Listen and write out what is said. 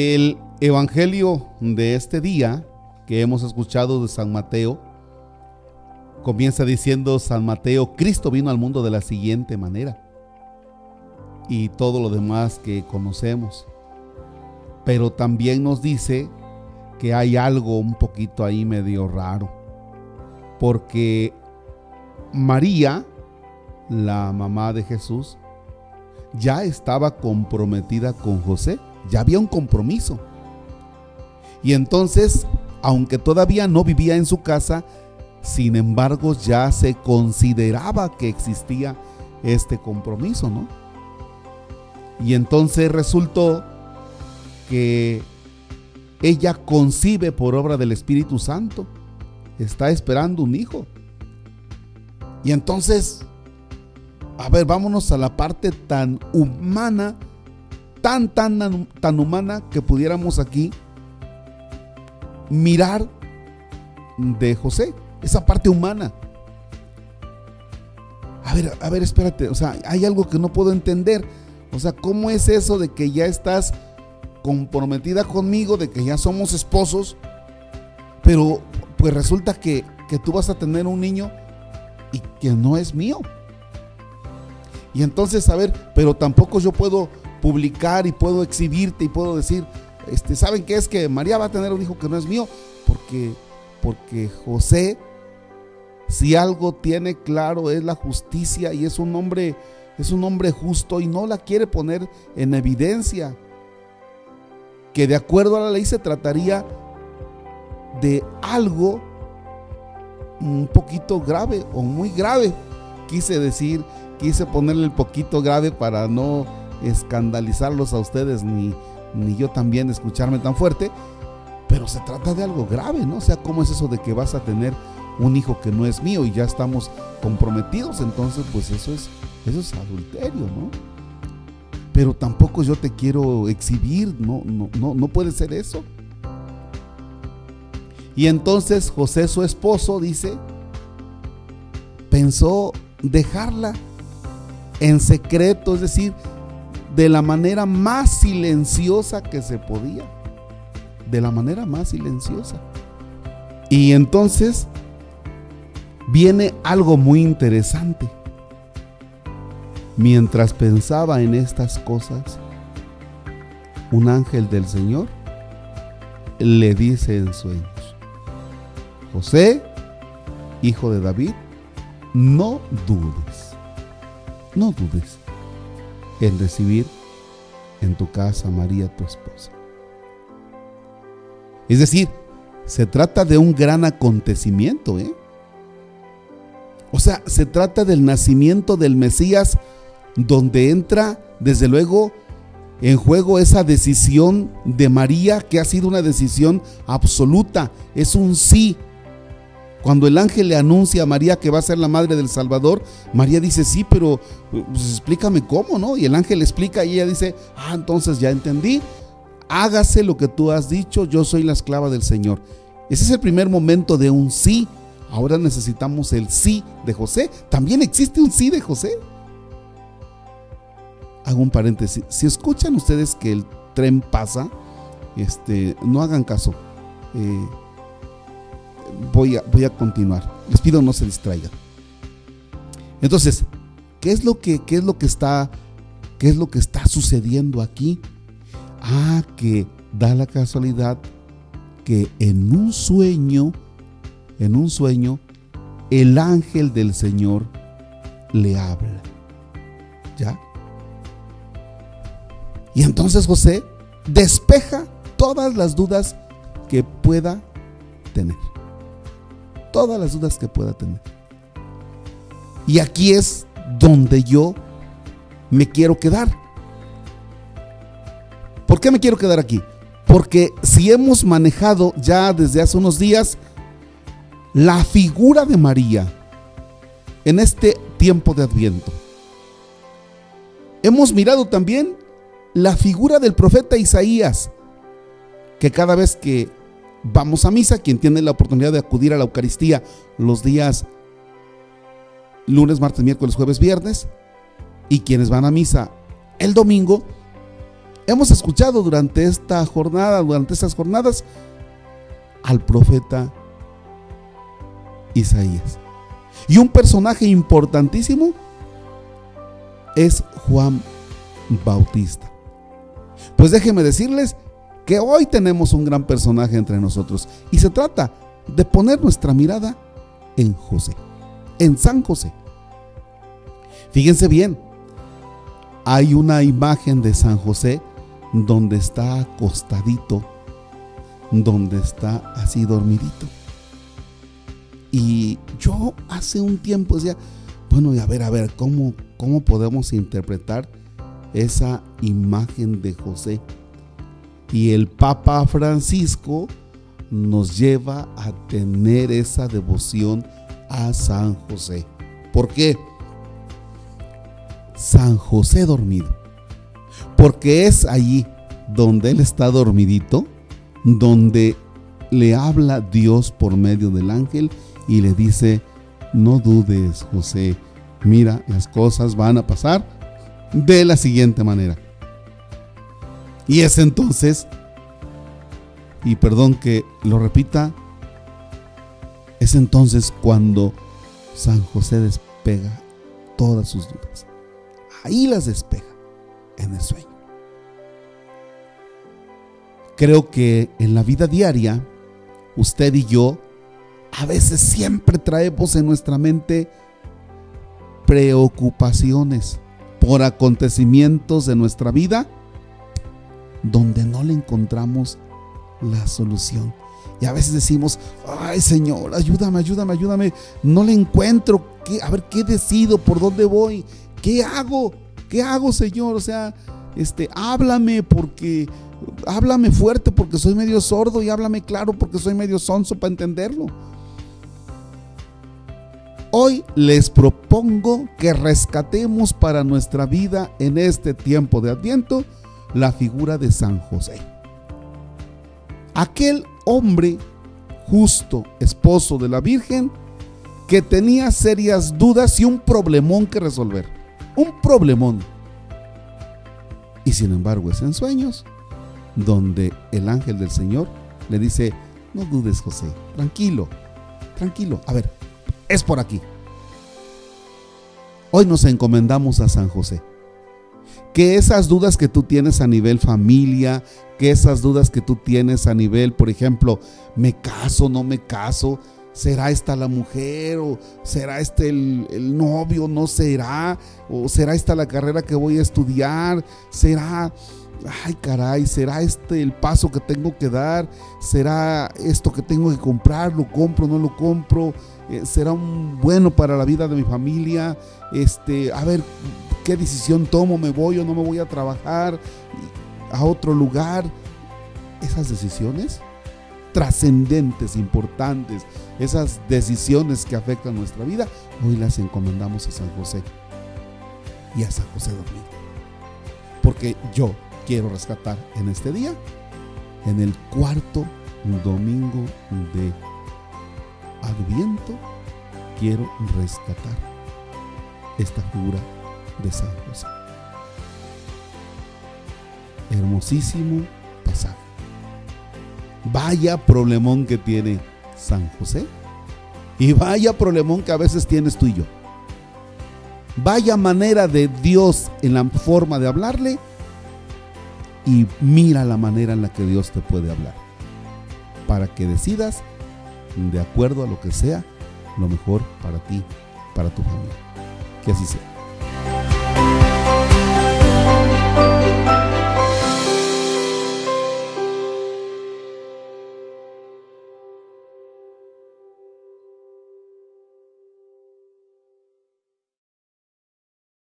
El Evangelio de este día que hemos escuchado de San Mateo comienza diciendo San Mateo, Cristo vino al mundo de la siguiente manera y todo lo demás que conocemos. Pero también nos dice que hay algo un poquito ahí medio raro, porque María, la mamá de Jesús, ya estaba comprometida con José, ya había un compromiso. Y entonces, aunque todavía no vivía en su casa, sin embargo ya se consideraba que existía este compromiso, ¿no? Y entonces resultó que ella concibe por obra del Espíritu Santo, está esperando un hijo. Y entonces, a ver, vámonos a la parte tan humana, tan, tan, tan humana que pudiéramos aquí mirar de José, esa parte humana. A ver, a ver, espérate, o sea, hay algo que no puedo entender. O sea, ¿cómo es eso de que ya estás comprometida conmigo, de que ya somos esposos, pero pues resulta que, que tú vas a tener un niño y que no es mío? Y entonces, a ver, pero tampoco yo puedo publicar y puedo exhibirte y puedo decir, este, ¿saben qué es que María va a tener un hijo que no es mío? Porque, porque José, si algo tiene claro, es la justicia y es un hombre es un hombre justo y no la quiere poner en evidencia. Que de acuerdo a la ley se trataría de algo un poquito grave o muy grave. Quise decir, quise ponerle el poquito grave para no escandalizarlos a ustedes ni, ni yo también escucharme tan fuerte. Pero se trata de algo grave, ¿no? O sea, ¿cómo es eso de que vas a tener un hijo que no es mío y ya estamos comprometidos? Entonces, pues eso es eso es adulterio, ¿no? Pero tampoco yo te quiero exhibir, no, no, no, no puede ser eso. Y entonces José, su esposo, dice, pensó dejarla en secreto, es decir, de la manera más silenciosa que se podía. De la manera más silenciosa. Y entonces viene algo muy interesante. Mientras pensaba en estas cosas, un ángel del Señor le dice en sueños, José, hijo de David, no dudes, no dudes en recibir en tu casa a María tu esposa. Es decir, se trata de un gran acontecimiento, ¿eh? O sea, se trata del nacimiento del Mesías donde entra desde luego en juego esa decisión de María que ha sido una decisión absoluta, es un sí. Cuando el ángel le anuncia a María que va a ser la madre del Salvador, María dice, sí, pero pues, explícame cómo, ¿no? Y el ángel explica y ella dice, ah, entonces ya entendí, hágase lo que tú has dicho, yo soy la esclava del Señor. Ese es el primer momento de un sí. Ahora necesitamos el sí de José. También existe un sí de José hago un paréntesis. Si escuchan ustedes que el tren pasa, este, no hagan caso. Eh, voy, a, voy a continuar. Les pido no se distraigan. Entonces, ¿qué es lo que, qué es lo que está, qué es lo que está sucediendo aquí? Ah, que da la casualidad que en un sueño, en un sueño, el ángel del Señor le habla. ¿Ya? Y entonces José despeja todas las dudas que pueda tener. Todas las dudas que pueda tener. Y aquí es donde yo me quiero quedar. ¿Por qué me quiero quedar aquí? Porque si hemos manejado ya desde hace unos días la figura de María en este tiempo de Adviento, hemos mirado también la figura del profeta Isaías, que cada vez que vamos a misa, quien tiene la oportunidad de acudir a la Eucaristía los días lunes, martes, miércoles, jueves, viernes, y quienes van a misa el domingo, hemos escuchado durante esta jornada, durante estas jornadas, al profeta Isaías. Y un personaje importantísimo es Juan Bautista. Pues déjenme decirles que hoy tenemos un gran personaje entre nosotros y se trata de poner nuestra mirada en José, en San José. Fíjense bien, hay una imagen de San José donde está acostadito, donde está así dormidito. Y yo hace un tiempo decía, bueno, y a ver, a ver, ¿cómo, cómo podemos interpretar esa imagen de José? Y el Papa Francisco nos lleva a tener esa devoción a San José. ¿Por qué? San José dormido. Porque es allí donde Él está dormidito, donde le habla Dios por medio del ángel y le dice, no dudes José, mira, las cosas van a pasar de la siguiente manera. Y es entonces, y perdón que lo repita, es entonces cuando San José despega todas sus dudas. Ahí las despega en el sueño. Creo que en la vida diaria, usted y yo, a veces siempre traemos en nuestra mente preocupaciones por acontecimientos de nuestra vida donde no le encontramos la solución. Y a veces decimos, ay Señor, ayúdame, ayúdame, ayúdame. No le encuentro. ¿Qué, a ver, ¿qué decido? ¿Por dónde voy? ¿Qué hago? ¿Qué hago, Señor? O sea, este, háblame porque, háblame fuerte porque soy medio sordo y háblame claro porque soy medio sonso para entenderlo. Hoy les propongo que rescatemos para nuestra vida en este tiempo de Adviento la figura de San José. Aquel hombre justo, esposo de la Virgen, que tenía serias dudas y un problemón que resolver. Un problemón. Y sin embargo es en sueños donde el ángel del Señor le dice, no dudes José, tranquilo, tranquilo. A ver, es por aquí. Hoy nos encomendamos a San José. Que esas dudas que tú tienes a nivel familia, que esas dudas que tú tienes a nivel, por ejemplo, me caso, no me caso, será esta la mujer o será este el, el, novio, no será, o será esta la carrera que voy a estudiar, será, ay caray, será este el paso que tengo que dar, será esto que tengo que comprar, lo compro, no lo compro, eh, será bueno para la vida de mi familia, este, a ver qué decisión tomo, me voy o no me voy a trabajar a otro lugar. Esas decisiones trascendentes, importantes, esas decisiones que afectan nuestra vida, hoy las encomendamos a San José y a San José dormido. Porque yo quiero rescatar en este día, en el cuarto domingo de Adviento, quiero rescatar esta figura de San José. Hermosísimo pasaje. Vaya problemón que tiene San José. Y vaya problemón que a veces tienes tú y yo. Vaya manera de Dios en la forma de hablarle. Y mira la manera en la que Dios te puede hablar. Para que decidas de acuerdo a lo que sea lo mejor para ti, para tu familia. Que así sea.